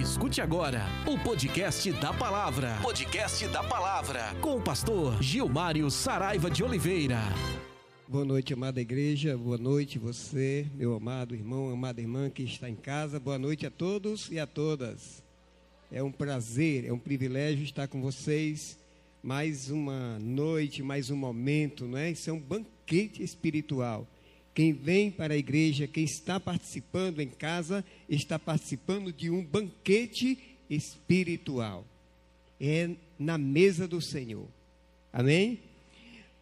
Escute agora o podcast da palavra. Podcast da palavra. Com o pastor Gilmário Saraiva de Oliveira. Boa noite, amada igreja. Boa noite, você, meu amado irmão, amada irmã que está em casa. Boa noite a todos e a todas. É um prazer, é um privilégio estar com vocês. Mais uma noite, mais um momento, não é? Isso é um banquete espiritual. Quem vem para a igreja, quem está participando em casa, está participando de um banquete espiritual. É na mesa do Senhor. Amém?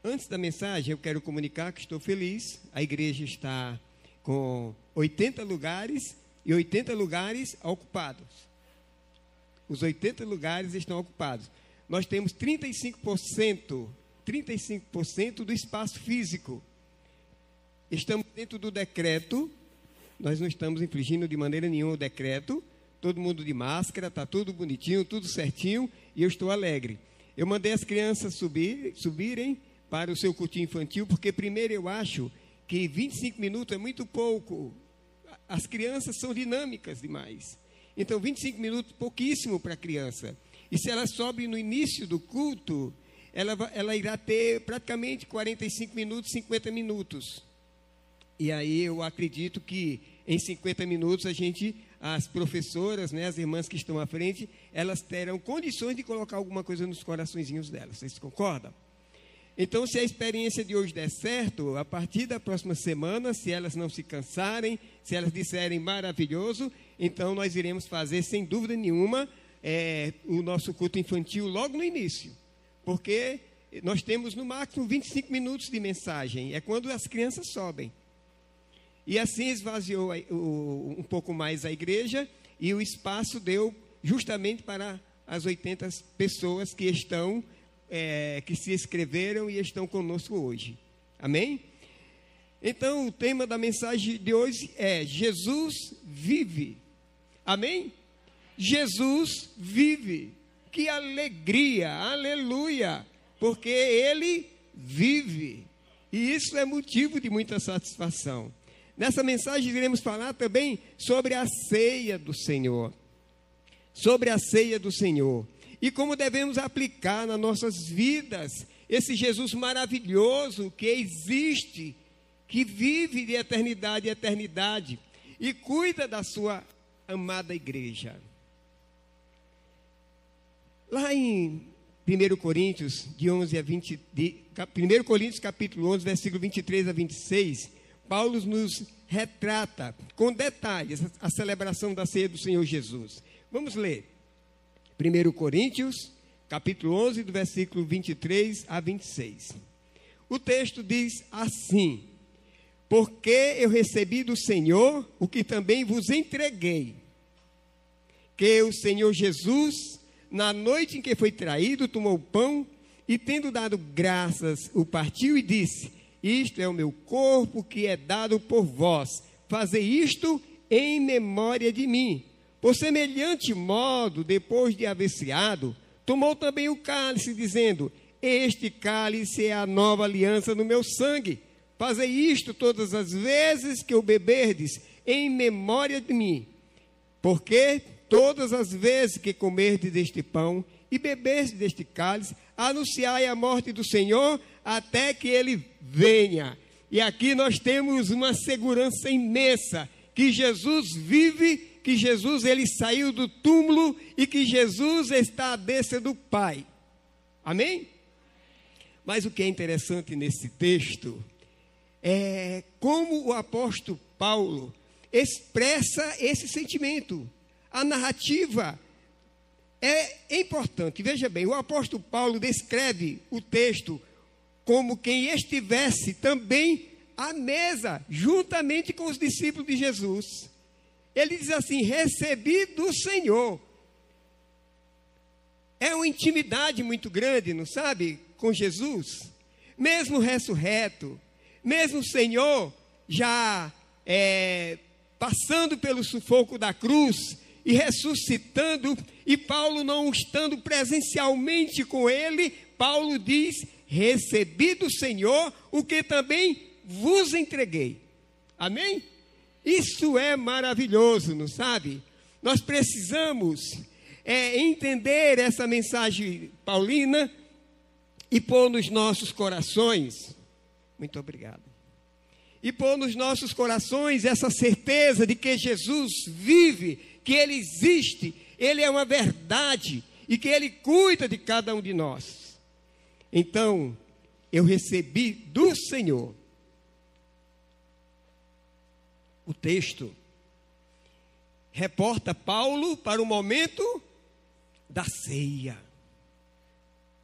Antes da mensagem, eu quero comunicar que estou feliz. A igreja está com 80 lugares e 80 lugares ocupados. Os 80 lugares estão ocupados. Nós temos 35%, 35% do espaço físico. Estamos dentro do decreto, nós não estamos infringindo de maneira nenhuma o decreto, todo mundo de máscara, está tudo bonitinho, tudo certinho, e eu estou alegre. Eu mandei as crianças subir, subirem para o seu cultinho infantil, porque primeiro eu acho que 25 minutos é muito pouco. As crianças são dinâmicas demais. Então, 25 minutos, pouquíssimo para a criança. E se ela sobe no início do culto, ela, ela irá ter praticamente 45 minutos, 50 minutos. E aí eu acredito que em 50 minutos a gente, as professoras, né, as irmãs que estão à frente, elas terão condições de colocar alguma coisa nos coraçõezinhos delas. Vocês concordam? Então, se a experiência de hoje der certo, a partir da próxima semana, se elas não se cansarem, se elas disserem maravilhoso, então nós iremos fazer, sem dúvida nenhuma, é, o nosso culto infantil logo no início. Porque nós temos no máximo 25 minutos de mensagem, é quando as crianças sobem. E assim esvaziou um pouco mais a igreja e o espaço deu justamente para as 80 pessoas que estão, é, que se inscreveram e estão conosco hoje. Amém? Então, o tema da mensagem de hoje é: Jesus vive. Amém? Jesus vive. Que alegria, aleluia, porque Ele vive. E isso é motivo de muita satisfação. Nessa mensagem iremos falar também sobre a ceia do Senhor. Sobre a ceia do Senhor. E como devemos aplicar nas nossas vidas esse Jesus maravilhoso que existe, que vive de eternidade em eternidade e cuida da sua amada igreja. Lá em 1 Coríntios, de 11 a 20, de, 1 Coríntios capítulo 11, versículo 23 a 26, Paulo nos retrata com detalhes a celebração da ceia do Senhor Jesus. Vamos ler. 1 Coríntios, capítulo 11, do versículo 23 a 26. O texto diz assim: Porque eu recebi do Senhor o que também vos entreguei, que o Senhor Jesus, na noite em que foi traído, tomou o pão e, tendo dado graças, o partiu e disse: isto é o meu corpo que é dado por vós. Fazei isto em memória de mim. Por semelhante modo, depois de haver ceado, tomou também o cálice, dizendo: Este cálice é a nova aliança no meu sangue. Fazei isto todas as vezes que o beberdes, em memória de mim. Porque todas as vezes que comerdes deste pão e beberdes deste cálice, anunciai a morte do Senhor até que ele venha. E aqui nós temos uma segurança imensa que Jesus vive, que Jesus ele saiu do túmulo e que Jesus está à destra do Pai. Amém? Mas o que é interessante nesse texto é como o apóstolo Paulo expressa esse sentimento. A narrativa é importante. Veja bem, o apóstolo Paulo descreve o texto como quem estivesse também à mesa, juntamente com os discípulos de Jesus. Ele diz assim: recebi do Senhor. É uma intimidade muito grande, não sabe? Com Jesus. Mesmo ressurreto, mesmo o Senhor já é, passando pelo sufoco da cruz e ressuscitando, e Paulo não estando presencialmente com ele, Paulo diz: recebi do Senhor o que também vos entreguei. Amém? Isso é maravilhoso, não sabe? Nós precisamos é, entender essa mensagem paulina e pôr nos nossos corações. Muito obrigado. E pôr nos nossos corações essa certeza de que Jesus vive, que Ele existe, Ele é uma verdade e que Ele cuida de cada um de nós. Então, eu recebi do Senhor o texto reporta Paulo para o momento da ceia.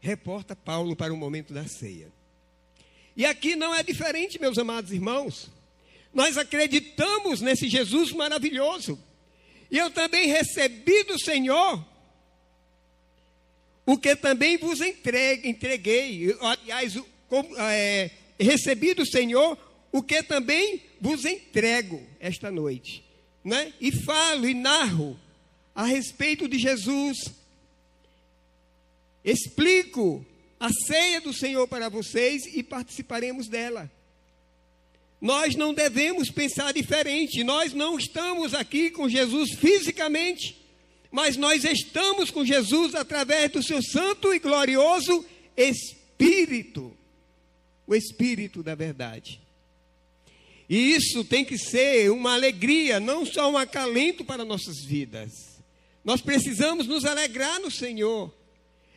Reporta Paulo para o momento da ceia. E aqui não é diferente, meus amados irmãos. Nós acreditamos nesse Jesus maravilhoso. E eu também recebi do Senhor o que também vos entregue, entreguei. Aliás, é, recebi do Senhor o que também vos entrego esta noite. Né? E falo e narro a respeito de Jesus. Explico a ceia do Senhor para vocês e participaremos dela. Nós não devemos pensar diferente. Nós não estamos aqui com Jesus fisicamente, mas nós estamos com Jesus através do seu santo e glorioso Espírito o Espírito da verdade. E isso tem que ser uma alegria, não só um acalento para nossas vidas. Nós precisamos nos alegrar no Senhor,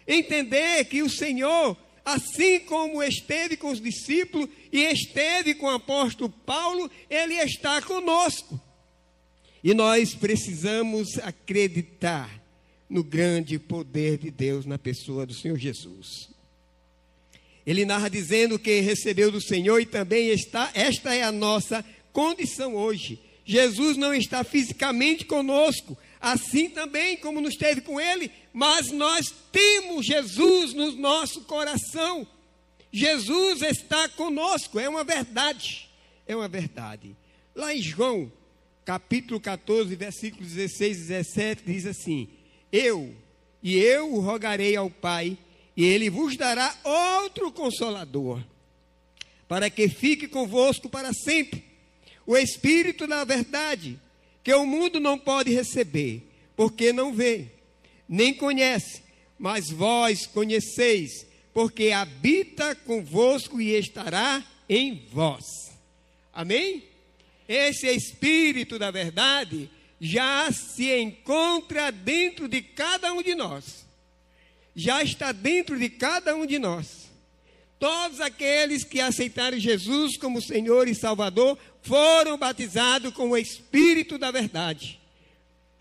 entender que o Senhor, assim como esteve com os discípulos e esteve com o apóstolo Paulo, ele está conosco. E nós precisamos acreditar no grande poder de Deus na pessoa do Senhor Jesus. Ele narra dizendo que recebeu do Senhor e também está, esta é a nossa condição hoje. Jesus não está fisicamente conosco, assim também como nos teve com ele, mas nós temos Jesus no nosso coração. Jesus está conosco, é uma verdade. É uma verdade. Lá em João, capítulo 14, versículos 16 e 17, diz assim: Eu e eu rogarei ao Pai e ele vos dará outro consolador, para que fique convosco para sempre. O Espírito da verdade, que o mundo não pode receber, porque não vê, nem conhece, mas vós conheceis, porque habita convosco e estará em vós. Amém? Esse Espírito da verdade já se encontra dentro de cada um de nós já está dentro de cada um de nós. Todos aqueles que aceitaram Jesus como Senhor e Salvador foram batizados com o Espírito da Verdade.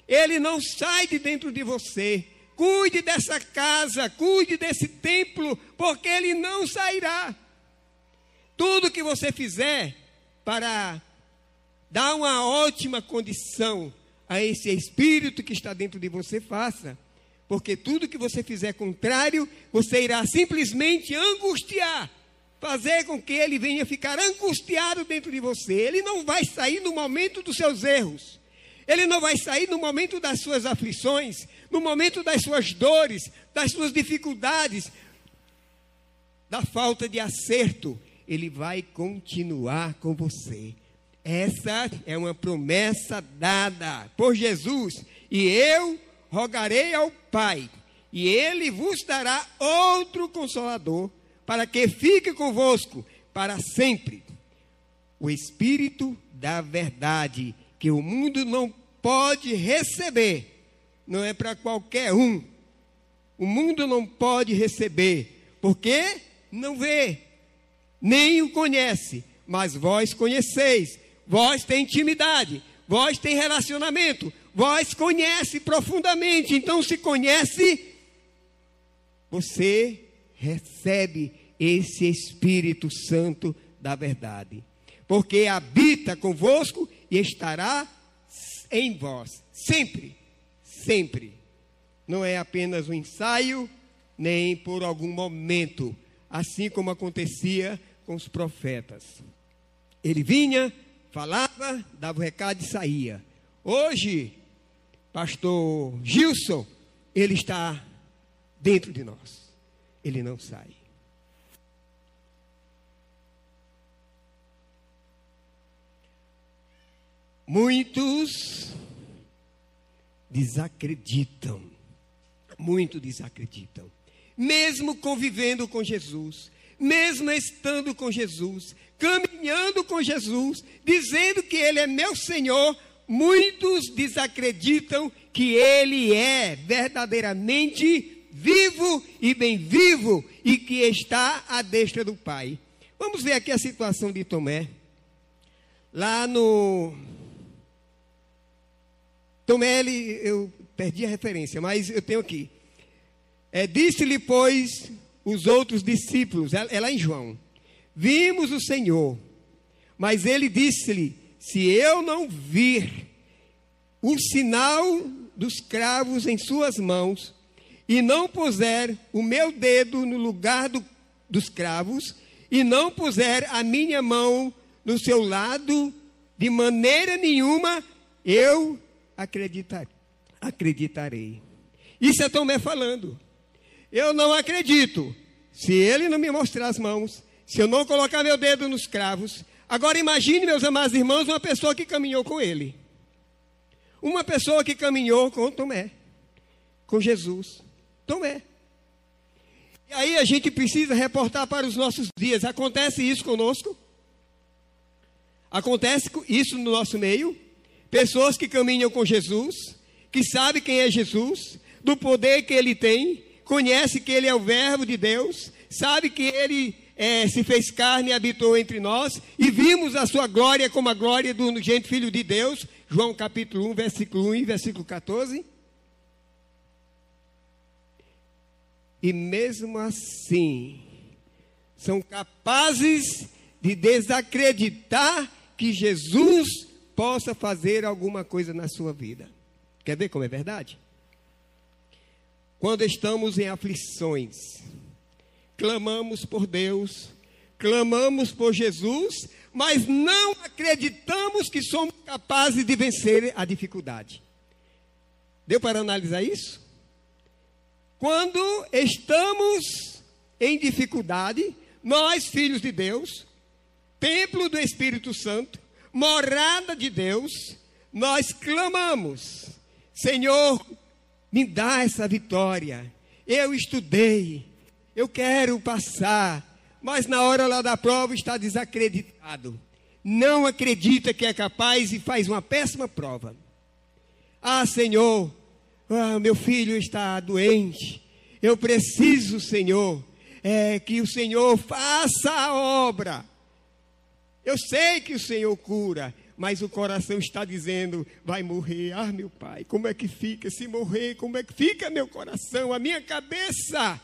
Ele não sai de dentro de você. Cuide dessa casa, cuide desse templo, porque ele não sairá. Tudo que você fizer para dar uma ótima condição a esse Espírito que está dentro de você, faça. Porque tudo que você fizer contrário, você irá simplesmente angustiar, fazer com que ele venha ficar angustiado dentro de você. Ele não vai sair no momento dos seus erros. Ele não vai sair no momento das suas aflições, no momento das suas dores, das suas dificuldades, da falta de acerto. Ele vai continuar com você. Essa é uma promessa dada por Jesus. E eu rogarei ao Pai, e ele vos dará outro consolador, para que fique convosco para sempre. O Espírito da verdade, que o mundo não pode receber, não é para qualquer um. O mundo não pode receber, porque não vê, nem o conhece, mas vós conheceis, vós tem intimidade, vós tem relacionamento, Vós conhece profundamente, então se conhece, você recebe esse Espírito Santo da verdade, porque habita convosco e estará em vós, sempre, sempre. Não é apenas um ensaio, nem por algum momento, assim como acontecia com os profetas. Ele vinha, falava, dava o recado e saía. Hoje, pastor Gilson, ele está dentro de nós. Ele não sai. Muitos desacreditam. Muito desacreditam. Mesmo convivendo com Jesus, mesmo estando com Jesus, caminhando com Jesus, dizendo que Ele é meu Senhor, muitos desacreditam que Ele é verdadeiramente vivo e bem vivo e que está à destra do Pai. Vamos ver aqui a situação de Tomé. Lá no. Tomé, ele, eu perdi a referência, mas eu tenho aqui. É, Disse-lhe, pois, os outros discípulos, é, é lá em João: Vimos o Senhor, mas ele disse-lhe: Se eu não vir o sinal dos cravos em suas mãos, e não puser o meu dedo no lugar do, dos cravos, e não puser a minha mão no seu lado, de maneira nenhuma eu acreditar, acreditarei. Isso é Tomé falando. Eu não acredito. Se ele não me mostrar as mãos, se eu não colocar meu dedo nos cravos. Agora imagine, meus amados irmãos, uma pessoa que caminhou com ele. Uma pessoa que caminhou com Tomé, com Jesus. Tomé. E aí a gente precisa reportar para os nossos dias. Acontece isso conosco? Acontece isso no nosso meio? Pessoas que caminham com Jesus, que sabem quem é Jesus, do poder que ele tem, conhece que ele é o Verbo de Deus, sabe que ele é, se fez carne e habitou entre nós, e vimos a sua glória como a glória do gente filho de Deus, João capítulo 1, versículo 1 e versículo 14. E mesmo assim, são capazes de desacreditar que Jesus possa fazer alguma coisa na sua vida. Quer ver como é verdade? Quando estamos em aflições, clamamos por Deus, clamamos por Jesus, mas não acreditamos que somos capazes de vencer a dificuldade. Deu para analisar isso? Quando estamos em dificuldade, nós, filhos de Deus, templo do Espírito Santo, morada de Deus, nós clamamos: Senhor, me dá essa vitória. Eu estudei, eu quero passar, mas na hora lá da prova está desacreditado. Não acredita que é capaz e faz uma péssima prova. Ah, Senhor, ah, meu filho está doente. Eu preciso, Senhor, é que o Senhor faça a obra. Eu sei que o Senhor cura, mas o coração está dizendo: vai morrer. Ah, meu pai, como é que fica se morrer? Como é que fica meu coração, a minha cabeça?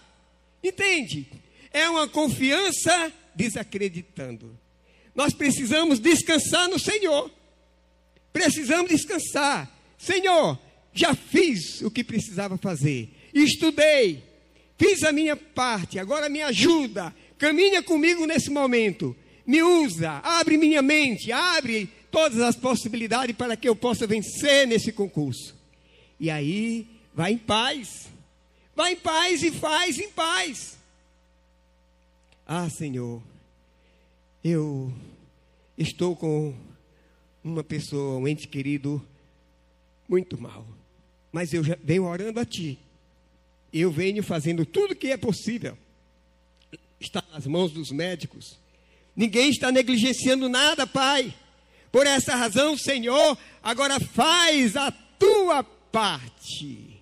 Entende? É uma confiança desacreditando. Nós precisamos descansar no Senhor. Precisamos descansar. Senhor, já fiz o que precisava fazer. Estudei. Fiz a minha parte. Agora me ajuda. Caminha comigo nesse momento. Me usa. Abre minha mente. Abre todas as possibilidades para que eu possa vencer nesse concurso. E aí, vai em paz. Vai em paz e faz em paz. Ah, Senhor, eu estou com uma pessoa, um ente querido, muito mal. Mas eu já venho orando a Ti. Eu venho fazendo tudo que é possível. Está nas mãos dos médicos. Ninguém está negligenciando nada, Pai. Por essa razão, Senhor, agora faz a tua parte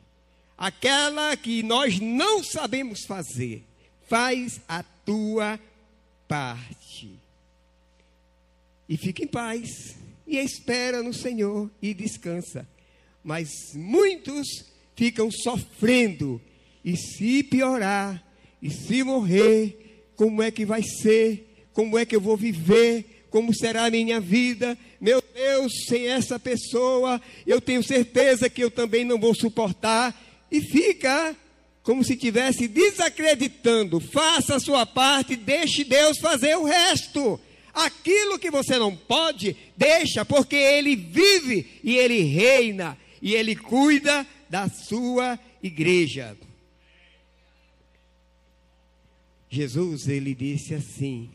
aquela que nós não sabemos fazer, faz a tua parte. E fica em paz, e espera no Senhor e descansa. Mas muitos ficam sofrendo, e se piorar, e se morrer, como é que vai ser? Como é que eu vou viver? Como será a minha vida? Meu Deus, sem essa pessoa, eu tenho certeza que eu também não vou suportar e fica como se estivesse desacreditando. Faça a sua parte, deixe Deus fazer o resto. Aquilo que você não pode, deixa, porque Ele vive e Ele reina e Ele cuida da sua igreja. Jesus, ele disse assim,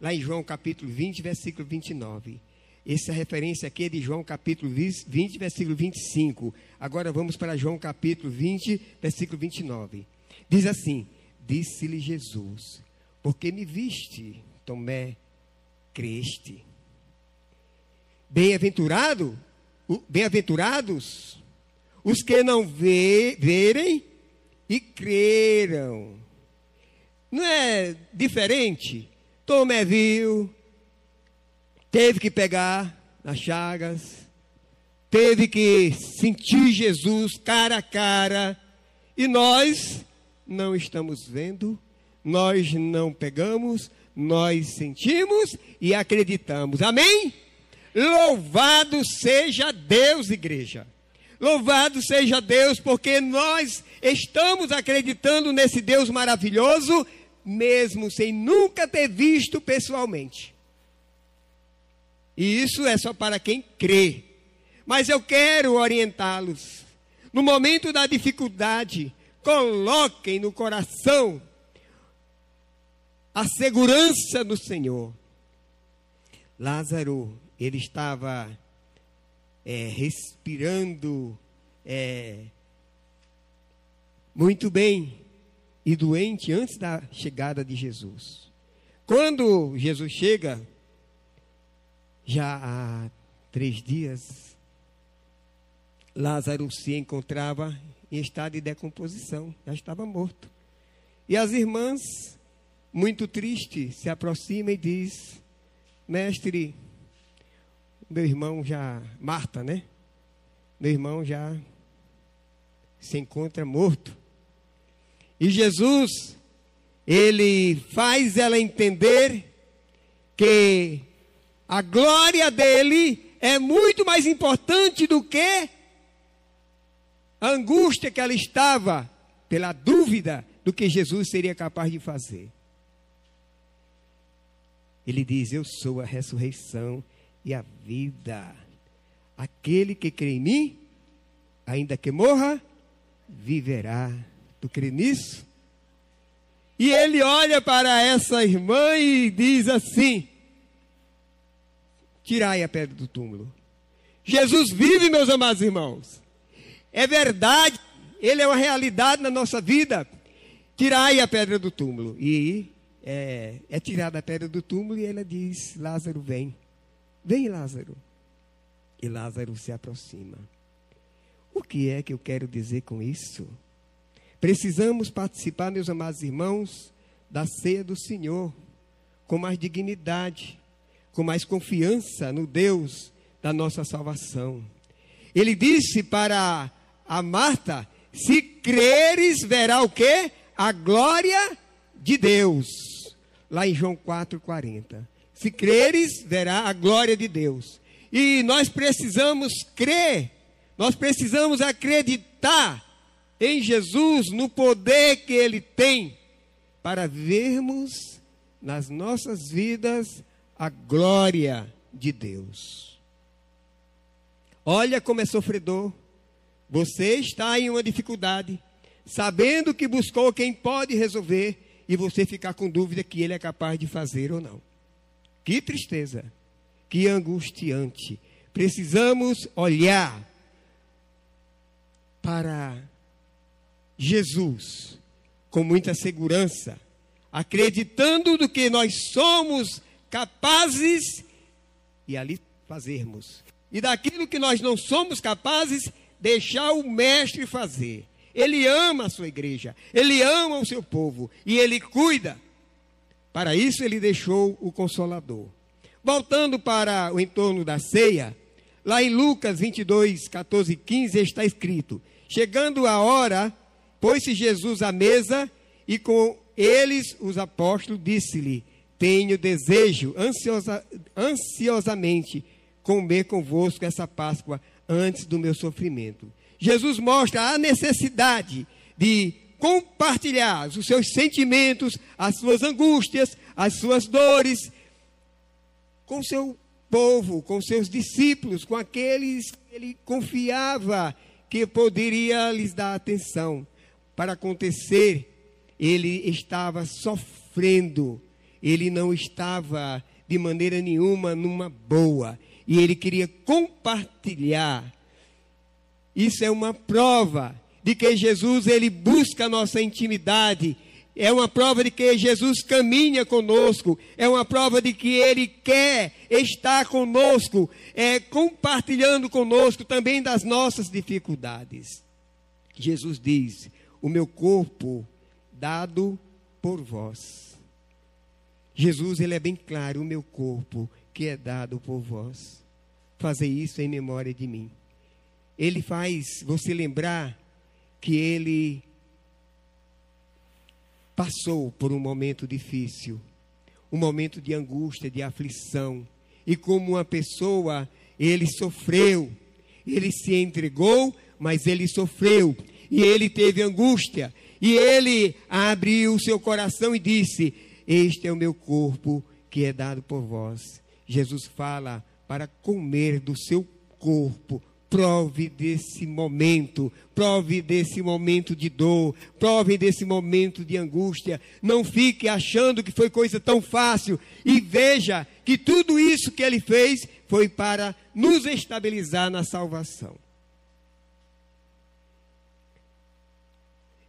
lá em João capítulo 20, versículo 29. Essa referência aqui é de João capítulo 20, versículo 25. Agora vamos para João capítulo 20, versículo 29. Diz assim: Disse-lhe Jesus: Porque me viste, Tomé, creste. Bem-aventurado, bem-aventurados os que não vê, verem e creram. Não é diferente? Tomé viu, teve que pegar nas chagas, teve que sentir Jesus cara a cara, e nós não estamos vendo, nós não pegamos, nós sentimos e acreditamos. Amém? Louvado seja Deus, igreja. Louvado seja Deus, porque nós estamos acreditando nesse Deus maravilhoso, mesmo sem nunca ter visto pessoalmente. E isso é só para quem crê. Mas eu quero orientá-los. No momento da dificuldade, coloquem no coração a segurança no Senhor. Lázaro, ele estava é, respirando é, muito bem e doente antes da chegada de Jesus. Quando Jesus chega, já há três dias, Lázaro se encontrava em estado de decomposição, já estava morto. E as irmãs, muito tristes, se aproximam e diz: Mestre, meu irmão já, Marta, né? Meu irmão já se encontra morto. E Jesus, ele faz ela entender que a glória dele é muito mais importante do que a angústia que ela estava pela dúvida do que Jesus seria capaz de fazer. Ele diz: Eu sou a ressurreição e a vida. Aquele que crê em mim, ainda que morra, viverá. Tu crê nisso? E ele olha para essa irmã e diz assim: tirai a pedra do túmulo. Jesus vive, meus amados irmãos. É verdade, ele é uma realidade na nossa vida. Tirai a pedra do túmulo. E é, é tirada a pedra do túmulo e ela diz: Lázaro, vem. Vem, Lázaro. E Lázaro se aproxima. O que é que eu quero dizer com isso? Precisamos participar, meus amados irmãos, da ceia do Senhor com mais dignidade, com mais confiança no Deus da nossa salvação. Ele disse para a Marta: se creres, verá o que? A glória de Deus. Lá em João 4,40. Se creres, verá a glória de Deus. E nós precisamos crer, nós precisamos acreditar em Jesus, no poder que Ele tem, para vermos nas nossas vidas a glória de Deus. Olha como é sofredor. Você está em uma dificuldade, sabendo que buscou quem pode resolver, e você ficar com dúvida que ele é capaz de fazer ou não. Que tristeza, que angustiante. Precisamos olhar para Jesus com muita segurança, acreditando do que nós somos capazes e ali fazermos. E daquilo que nós não somos capazes, deixar o mestre fazer. Ele ama a sua igreja, ele ama o seu povo e ele cuida. Para isso ele deixou o consolador. Voltando para o entorno da ceia, lá em Lucas 22, 14 e 15 está escrito: Chegando a hora, pôs-se Jesus à mesa e com eles os apóstolos disse-lhe: tenho desejo ansiosa, ansiosamente comer convosco essa Páscoa antes do meu sofrimento. Jesus mostra a necessidade de compartilhar os seus sentimentos, as suas angústias, as suas dores com seu povo, com seus discípulos, com aqueles que ele confiava que poderia lhes dar atenção. Para acontecer, ele estava sofrendo ele não estava de maneira nenhuma numa boa. e ele queria compartilhar. Isso é uma prova de que Jesus ele busca a nossa intimidade. É uma prova de que Jesus caminha conosco, é uma prova de que Ele quer estar conosco, é, compartilhando conosco também das nossas dificuldades. Jesus diz: O meu corpo dado por vós. Jesus, ele é bem claro: O meu corpo que é dado por vós. Fazer isso em memória de mim. Ele faz você lembrar que ele passou por um momento difícil, um momento de angústia, de aflição, e como uma pessoa, ele sofreu, ele se entregou, mas ele sofreu, e ele teve angústia, e ele abriu o seu coração e disse: Este é o meu corpo que é dado por vós. Jesus fala para comer do seu corpo, Prove desse momento, prove desse momento de dor, prove desse momento de angústia. Não fique achando que foi coisa tão fácil e veja que tudo isso que ele fez foi para nos estabilizar na salvação.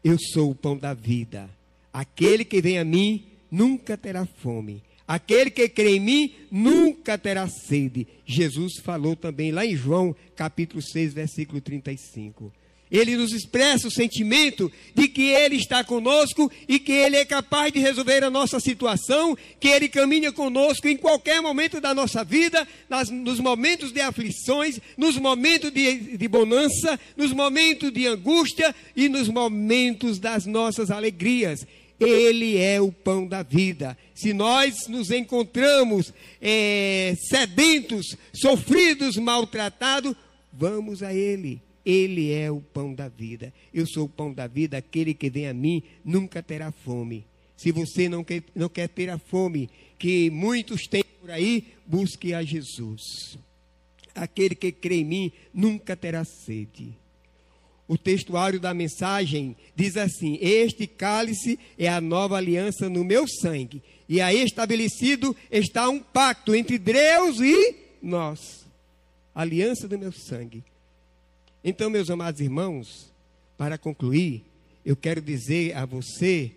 Eu sou o pão da vida. Aquele que vem a mim nunca terá fome. Aquele que crê em mim nunca terá sede. Jesus falou também lá em João, capítulo 6, versículo 35. Ele nos expressa o sentimento de que Ele está conosco e que Ele é capaz de resolver a nossa situação, que Ele caminha conosco em qualquer momento da nossa vida, nas, nos momentos de aflições, nos momentos de, de bonança, nos momentos de angústia e nos momentos das nossas alegrias. Ele é o pão da vida. Se nós nos encontramos é, sedentos, sofridos, maltratados, vamos a Ele. Ele é o pão da vida. Eu sou o pão da vida, aquele que vem a mim nunca terá fome. Se você não quer, não quer ter a fome que muitos têm por aí, busque a Jesus. Aquele que crê em mim nunca terá sede o textuário da mensagem diz assim: Este cálice é a nova aliança no meu sangue, e aí estabelecido está um pacto entre Deus e nós aliança do meu sangue. Então, meus amados irmãos, para concluir, eu quero dizer a você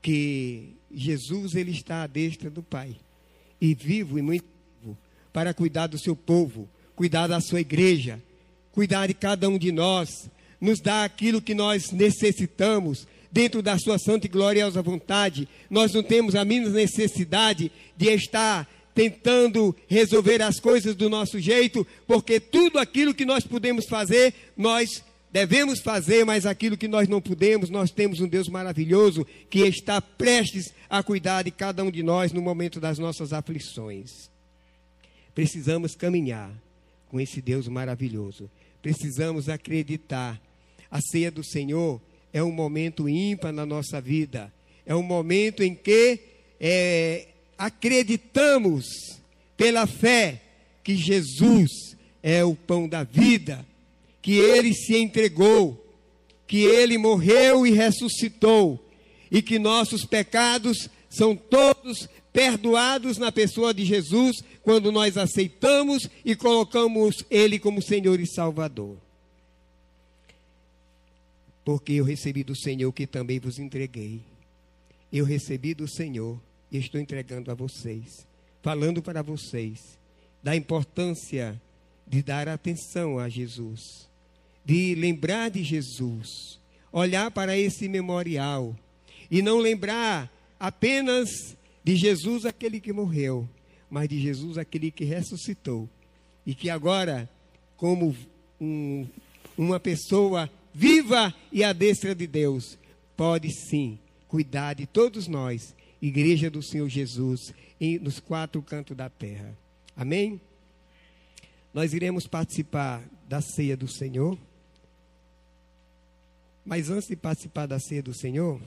que Jesus ele está à destra do Pai e vivo e muito vivo para cuidar do seu povo, cuidar da sua igreja, cuidar de cada um de nós, nos dá aquilo que nós necessitamos, dentro da sua santa e gloriosa vontade. Nós não temos a mínima necessidade de estar tentando resolver as coisas do nosso jeito, porque tudo aquilo que nós podemos fazer, nós devemos fazer, mas aquilo que nós não podemos, nós temos um Deus maravilhoso que está prestes a cuidar de cada um de nós no momento das nossas aflições. Precisamos caminhar com esse Deus maravilhoso. Precisamos acreditar a ceia do Senhor é um momento ímpar na nossa vida. É um momento em que é, acreditamos pela fé que Jesus é o pão da vida, que ele se entregou, que ele morreu e ressuscitou, e que nossos pecados são todos perdoados na pessoa de Jesus quando nós aceitamos e colocamos ele como Senhor e Salvador porque eu recebi do Senhor que também vos entreguei. Eu recebi do Senhor e estou entregando a vocês, falando para vocês da importância de dar atenção a Jesus, de lembrar de Jesus, olhar para esse memorial e não lembrar apenas de Jesus aquele que morreu, mas de Jesus aquele que ressuscitou. E que agora, como um, uma pessoa viva e à destra de Deus, pode sim cuidar de todos nós, Igreja do Senhor Jesus, em, nos quatro cantos da terra. Amém? Nós iremos participar da ceia do Senhor. Mas antes de participar da ceia do Senhor,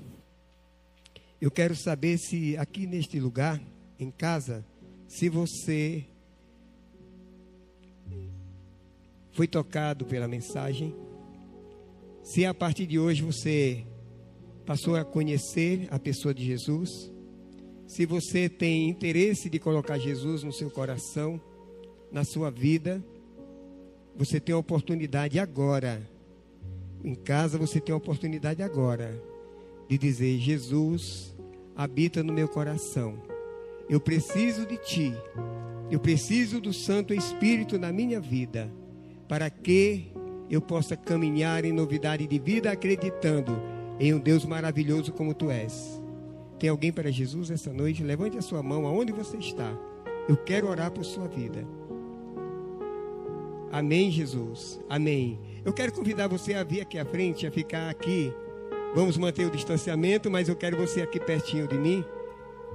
eu quero saber se aqui neste lugar, em casa, se você foi tocado pela mensagem se a partir de hoje você passou a conhecer a pessoa de Jesus, se você tem interesse de colocar Jesus no seu coração, na sua vida, você tem a oportunidade agora. Em casa você tem a oportunidade agora de dizer: Jesus habita no meu coração. Eu preciso de ti. Eu preciso do Santo Espírito na minha vida para que eu possa caminhar em novidade de vida acreditando em um Deus maravilhoso como tu és. Tem alguém para Jesus essa noite? Levante a sua mão aonde você está. Eu quero orar por sua vida. Amém, Jesus. Amém. Eu quero convidar você a vir aqui à frente, a ficar aqui. Vamos manter o distanciamento, mas eu quero você aqui pertinho de mim.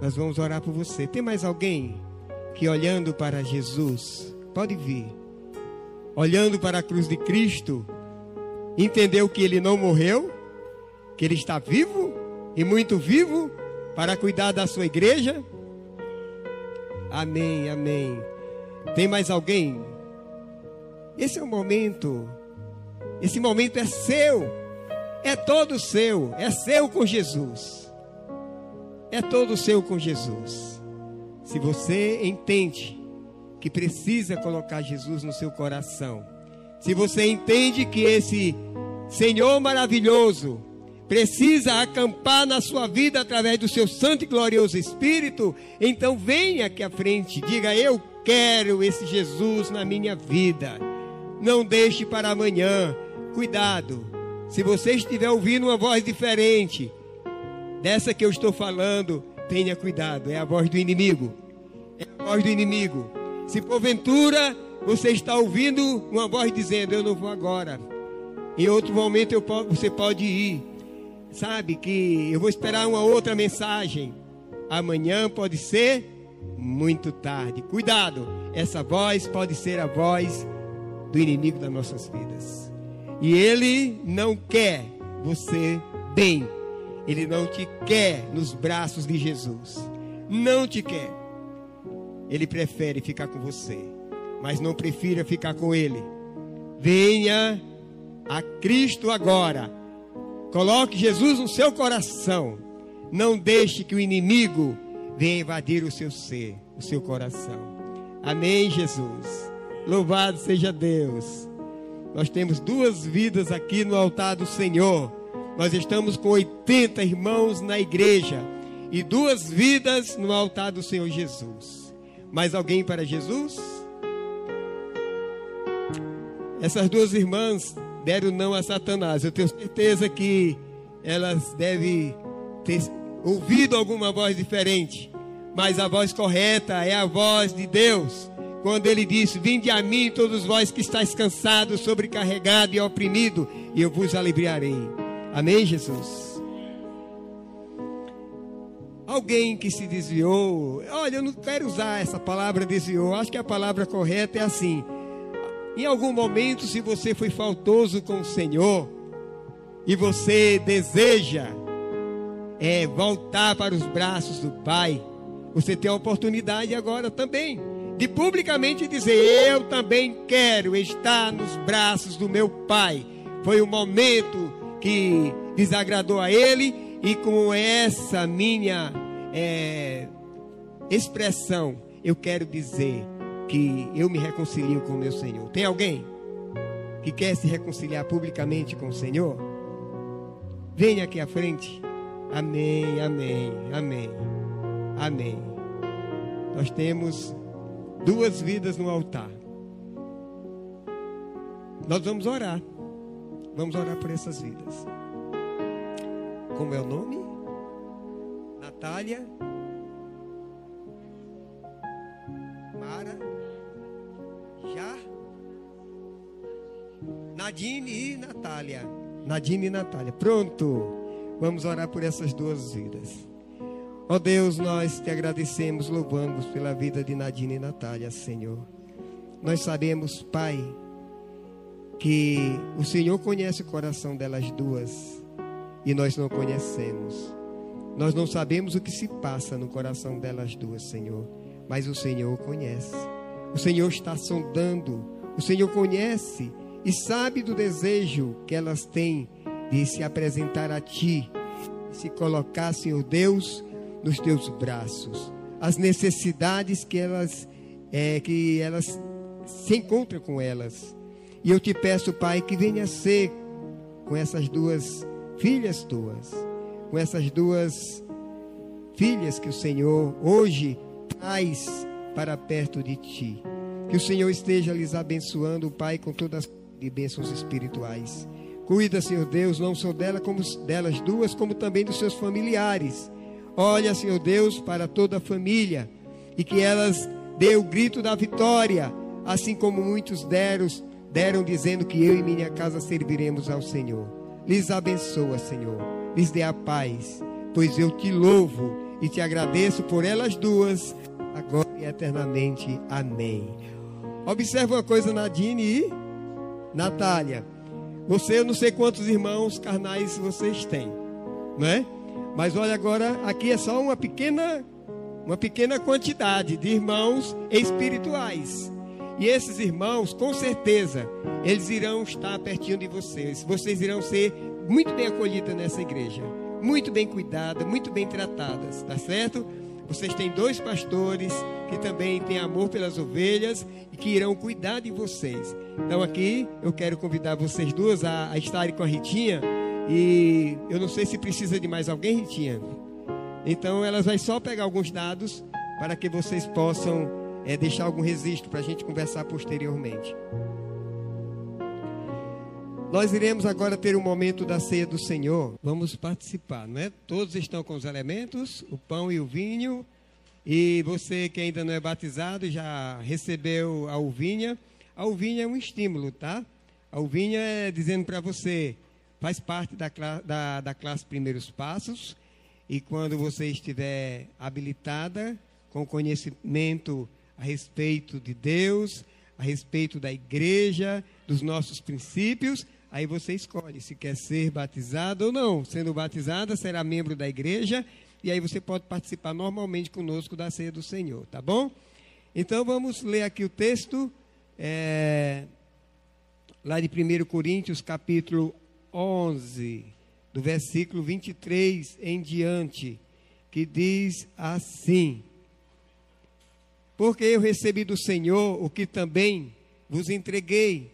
Nós vamos orar por você. Tem mais alguém que olhando para Jesus, pode vir, olhando para a cruz de Cristo, entendeu que ele não morreu, que ele está vivo e muito vivo para cuidar da sua igreja? Amém, amém. Tem mais alguém? Esse é o momento. Esse momento é seu. É todo seu. É seu com Jesus. É todo seu com Jesus. Se você entende que precisa colocar Jesus no seu coração, se você entende que esse Senhor maravilhoso precisa acampar na sua vida através do seu santo e glorioso Espírito, então venha aqui à frente, diga: Eu quero esse Jesus na minha vida. Não deixe para amanhã. Cuidado. Se você estiver ouvindo uma voz diferente dessa que eu estou falando, tenha cuidado. É a voz do inimigo. É a voz do inimigo. Se porventura você está ouvindo uma voz dizendo: Eu não vou agora. Em outro momento eu, você pode ir. Sabe que eu vou esperar uma outra mensagem. Amanhã pode ser muito tarde. Cuidado. Essa voz pode ser a voz do inimigo das nossas vidas. E ele não quer você bem. Ele não te quer nos braços de Jesus. Não te quer. Ele prefere ficar com você. Mas não prefira ficar com ele. Venha a Cristo agora. Coloque Jesus no seu coração. Não deixe que o inimigo venha invadir o seu ser, o seu coração. Amém, Jesus. Louvado seja Deus. Nós temos duas vidas aqui no altar do Senhor. Nós estamos com 80 irmãos na igreja e duas vidas no altar do Senhor Jesus. Mais alguém para Jesus? Essas duas irmãs deram não a Satanás. Eu tenho certeza que elas devem ter ouvido alguma voz diferente, mas a voz correta é a voz de Deus quando ele disse: Vinde a mim, todos vós que estáis cansados, sobrecarregados e oprimidos, e eu vos aliviarei. Amém, Jesus? Alguém que se desviou, olha, eu não quero usar essa palavra desviou, acho que a palavra correta é assim. Em algum momento, se você foi faltoso com o Senhor, e você deseja é, voltar para os braços do Pai, você tem a oportunidade agora também de publicamente dizer: Eu também quero estar nos braços do meu Pai. Foi o momento que desagradou a Ele, e com essa minha é, expressão, eu quero dizer que eu me reconcilio com o meu Senhor. Tem alguém que quer se reconciliar publicamente com o Senhor? Venha aqui à frente. Amém, amém, amém, amém. Nós temos duas vidas no altar. Nós vamos orar. Vamos orar por essas vidas. Como é o nome? Natália. Nadine e Natália. Nadine e Natália. Pronto. Vamos orar por essas duas vidas. Ó oh Deus, nós te agradecemos, louvamos pela vida de Nadine e Natália, Senhor. Nós sabemos, Pai, que o Senhor conhece o coração delas duas e nós não conhecemos. Nós não sabemos o que se passa no coração delas duas, Senhor, mas o Senhor conhece. O Senhor está sondando, o Senhor conhece e sabe do desejo que elas têm de se apresentar a Ti, se colocar, Senhor Deus, nos teus braços. As necessidades que elas, é, que elas se encontra com elas. E eu te peço, Pai, que venha ser com essas duas filhas tuas, com essas duas filhas que o Senhor hoje traz para perto de ti. Que o Senhor esteja lhes abençoando, Pai, com todas as bênçãos espirituais. Cuida, Senhor Deus, não só dela, como delas duas, como também dos seus familiares. Olha, Senhor Deus, para toda a família e que elas dê o grito da vitória, assim como muitos deram, deram dizendo que eu e minha casa serviremos ao Senhor. Lhes abençoa, Senhor. Lhes dê a paz, pois eu te louvo e te agradeço por elas duas, agora e eternamente. Amém. Observa uma coisa, Nadine e Natália. Você, eu não sei quantos irmãos carnais vocês têm, não é? Mas olha agora, aqui é só uma pequena, uma pequena quantidade de irmãos espirituais. E esses irmãos, com certeza, eles irão estar pertinho de vocês. Vocês irão ser muito bem acolhidas nessa igreja, muito bem cuidadas, muito bem tratadas, tá certo? Vocês têm dois pastores que também têm amor pelas ovelhas e que irão cuidar de vocês. Então aqui eu quero convidar vocês duas a, a estarem com a Ritinha. E eu não sei se precisa de mais alguém, Ritinha. Então elas vai só pegar alguns dados para que vocês possam é, deixar algum registro para a gente conversar posteriormente. Nós iremos agora ter um momento da ceia do Senhor. Vamos participar, não é? Todos estão com os elementos, o pão e o vinho. E você que ainda não é batizado já recebeu a uvinha. A uvinha é um estímulo, tá? A uvinha é dizendo para você, faz parte da, da, da classe Primeiros Passos. E quando você estiver habilitada, com conhecimento a respeito de Deus, a respeito da igreja, dos nossos princípios, Aí você escolhe se quer ser batizado ou não. Sendo batizada, será membro da igreja e aí você pode participar normalmente conosco da ceia do Senhor, tá bom? Então vamos ler aqui o texto, é, lá de 1 Coríntios, capítulo 11, do versículo 23 em diante, que diz assim: Porque eu recebi do Senhor o que também vos entreguei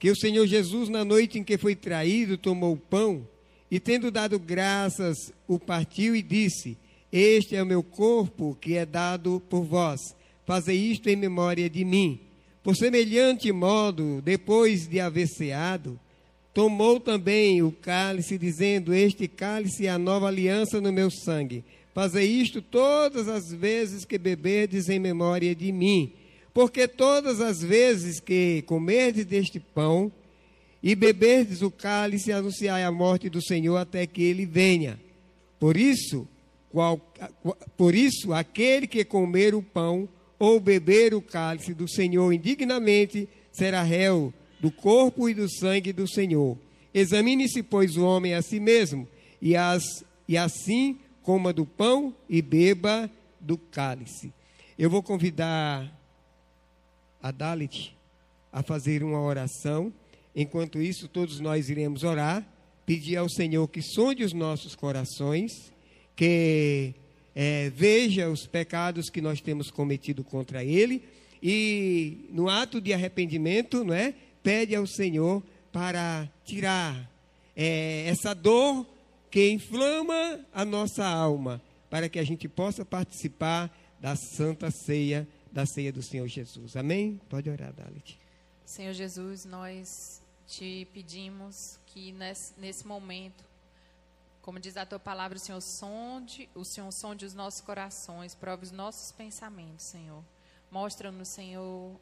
que o Senhor Jesus, na noite em que foi traído, tomou o pão e, tendo dado graças, o partiu e disse: Este é o meu corpo que é dado por vós. Fazei isto em memória de mim. Por semelhante modo, depois de haver ceado, tomou também o cálice, dizendo: Este cálice é a nova aliança no meu sangue. Fazei isto todas as vezes que beberdes em memória de mim. Porque todas as vezes que comerdes deste pão e beberdes o cálice, anunciai a morte do Senhor até que ele venha. Por isso, qual, por isso, aquele que comer o pão ou beber o cálice do Senhor indignamente será réu do corpo e do sangue do Senhor. Examine-se, pois, o homem a si mesmo, e, as, e assim coma do pão e beba do cálice. Eu vou convidar a Dalit a fazer uma oração. Enquanto isso, todos nós iremos orar, pedir ao Senhor que sonde os nossos corações, que é, veja os pecados que nós temos cometido contra Ele e, no ato de arrependimento, não é, pede ao Senhor para tirar é, essa dor que inflama a nossa alma, para que a gente possa participar da Santa Ceia da ceia do Senhor Jesus. Amém? Pode orar, Dalit. Senhor Jesus, nós te pedimos que nesse, nesse momento, como diz a tua palavra, o Senhor sonde, o Senhor sonde os nossos corações, prove os nossos pensamentos, Senhor. Mostra-nos, Senhor,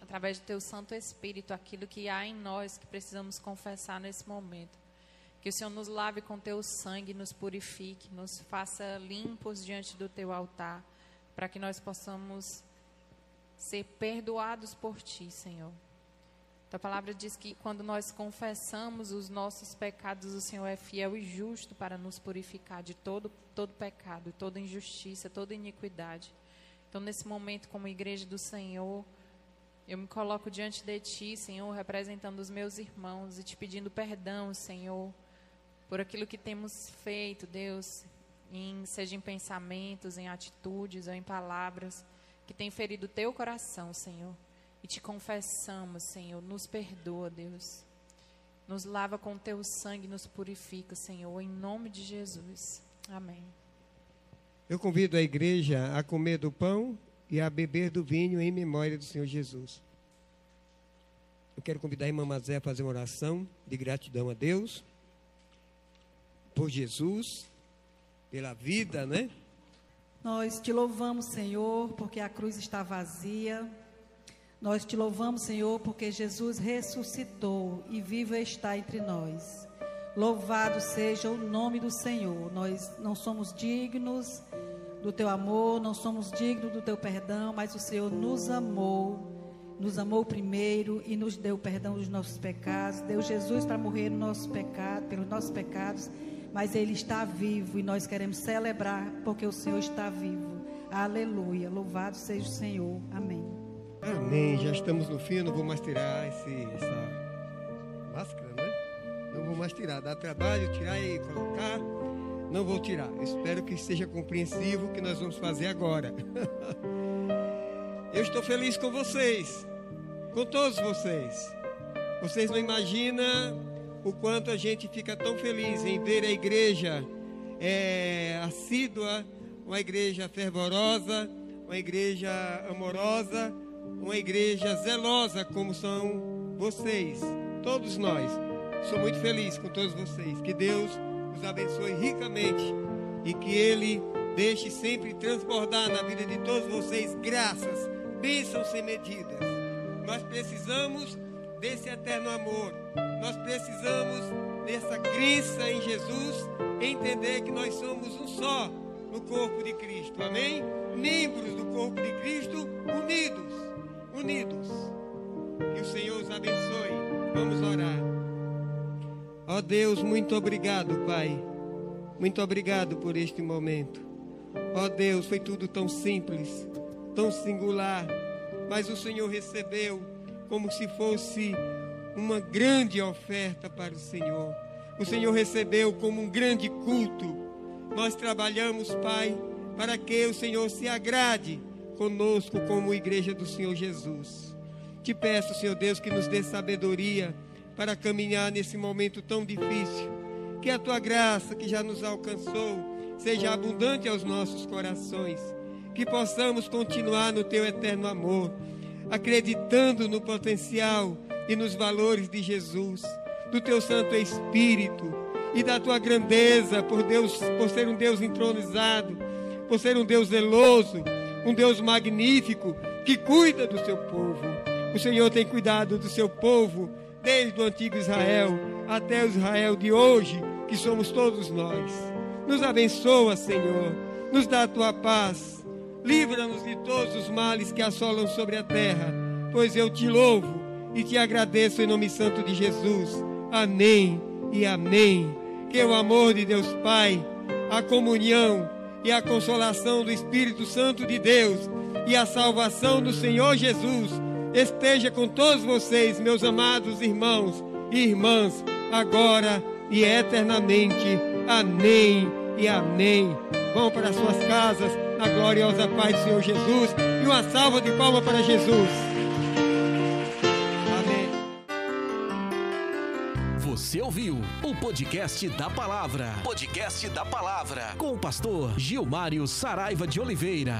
através do teu Santo Espírito, aquilo que há em nós que precisamos confessar nesse momento. Que o Senhor nos lave com teu sangue, nos purifique, nos faça limpos diante do teu altar, para que nós possamos ser perdoados por ti, Senhor. A palavra diz que quando nós confessamos os nossos pecados, o Senhor é fiel e justo para nos purificar de todo, todo pecado, toda injustiça, toda iniquidade. Então, nesse momento, como igreja do Senhor, eu me coloco diante de Ti, Senhor, representando os meus irmãos e te pedindo perdão, Senhor, por aquilo que temos feito, Deus, em, seja em pensamentos, em atitudes ou em palavras que tem ferido teu coração, Senhor. e te confessamos, Senhor. Nos perdoa, Deus. Nos lava com teu sangue, nos purifica, Senhor, em nome de Jesus. Amém. Eu convido a igreja a comer do pão e a beber do vinho em memória do Senhor Jesus. Eu quero convidar a irmã Mazé a fazer uma oração de gratidão a Deus por Jesus, pela vida, né? Nós te louvamos, Senhor, porque a cruz está vazia. Nós te louvamos, Senhor, porque Jesus ressuscitou e vivo está entre nós. Louvado seja o nome do Senhor. Nós não somos dignos do teu amor, não somos dignos do teu perdão, mas o Senhor nos amou, nos amou primeiro e nos deu perdão dos nossos pecados. Deu Jesus para morrer no nosso pecado, pelos nossos pecados, mas ele está vivo e nós queremos celebrar porque o Senhor está vivo. Aleluia. Louvado seja o Senhor. Amém. Amém. Já estamos no fim, eu não vou mais tirar esse, essa máscara, né? Não vou mais tirar. Dá trabalho tirar e colocar. Não vou tirar. Espero que seja compreensivo o que nós vamos fazer agora. eu estou feliz com vocês. Com todos vocês. Vocês não imaginam o quanto a gente fica tão feliz em ver a igreja é, assídua, uma igreja fervorosa, uma igreja amorosa, uma igreja zelosa como são vocês, todos nós. Sou muito feliz com todos vocês. Que Deus os abençoe ricamente e que Ele deixe sempre transbordar na vida de todos vocês graças, bênçãos sem medidas. Nós precisamos desse eterno amor. Nós precisamos dessa crença em Jesus, entender que nós somos um só no corpo de Cristo. Amém? Membros do corpo de Cristo, unidos, unidos. Que o Senhor os abençoe. Vamos orar. Ó oh Deus, muito obrigado, Pai. Muito obrigado por este momento. Ó oh Deus, foi tudo tão simples, tão singular, mas o Senhor recebeu como se fosse uma grande oferta para o Senhor. O Senhor recebeu como um grande culto. Nós trabalhamos, Pai, para que o Senhor se agrade conosco como igreja do Senhor Jesus. Te peço, Senhor Deus, que nos dê sabedoria para caminhar nesse momento tão difícil. Que a tua graça que já nos alcançou seja abundante aos nossos corações. Que possamos continuar no teu eterno amor acreditando no potencial e nos valores de Jesus, do teu Santo Espírito e da tua grandeza por Deus, por ser um Deus entronizado, por ser um Deus zeloso, um Deus magnífico que cuida do seu povo. O Senhor tem cuidado do seu povo desde o antigo Israel até o Israel de hoje, que somos todos nós. Nos abençoa, Senhor. Nos dá a tua paz Livra-nos de todos os males que assolam sobre a terra, pois eu te louvo e te agradeço em nome santo de Jesus. Amém e amém. Que o amor de Deus Pai, a comunhão e a consolação do Espírito Santo de Deus e a salvação do Senhor Jesus esteja com todos vocês, meus amados irmãos e irmãs, agora e eternamente. Amém e amém. Vão para suas casas na gloriosa paz do Senhor Jesus. E uma salva de palmas para Jesus. Você ouviu o podcast da palavra. Podcast da palavra. Com o pastor Gilmário Saraiva de Oliveira.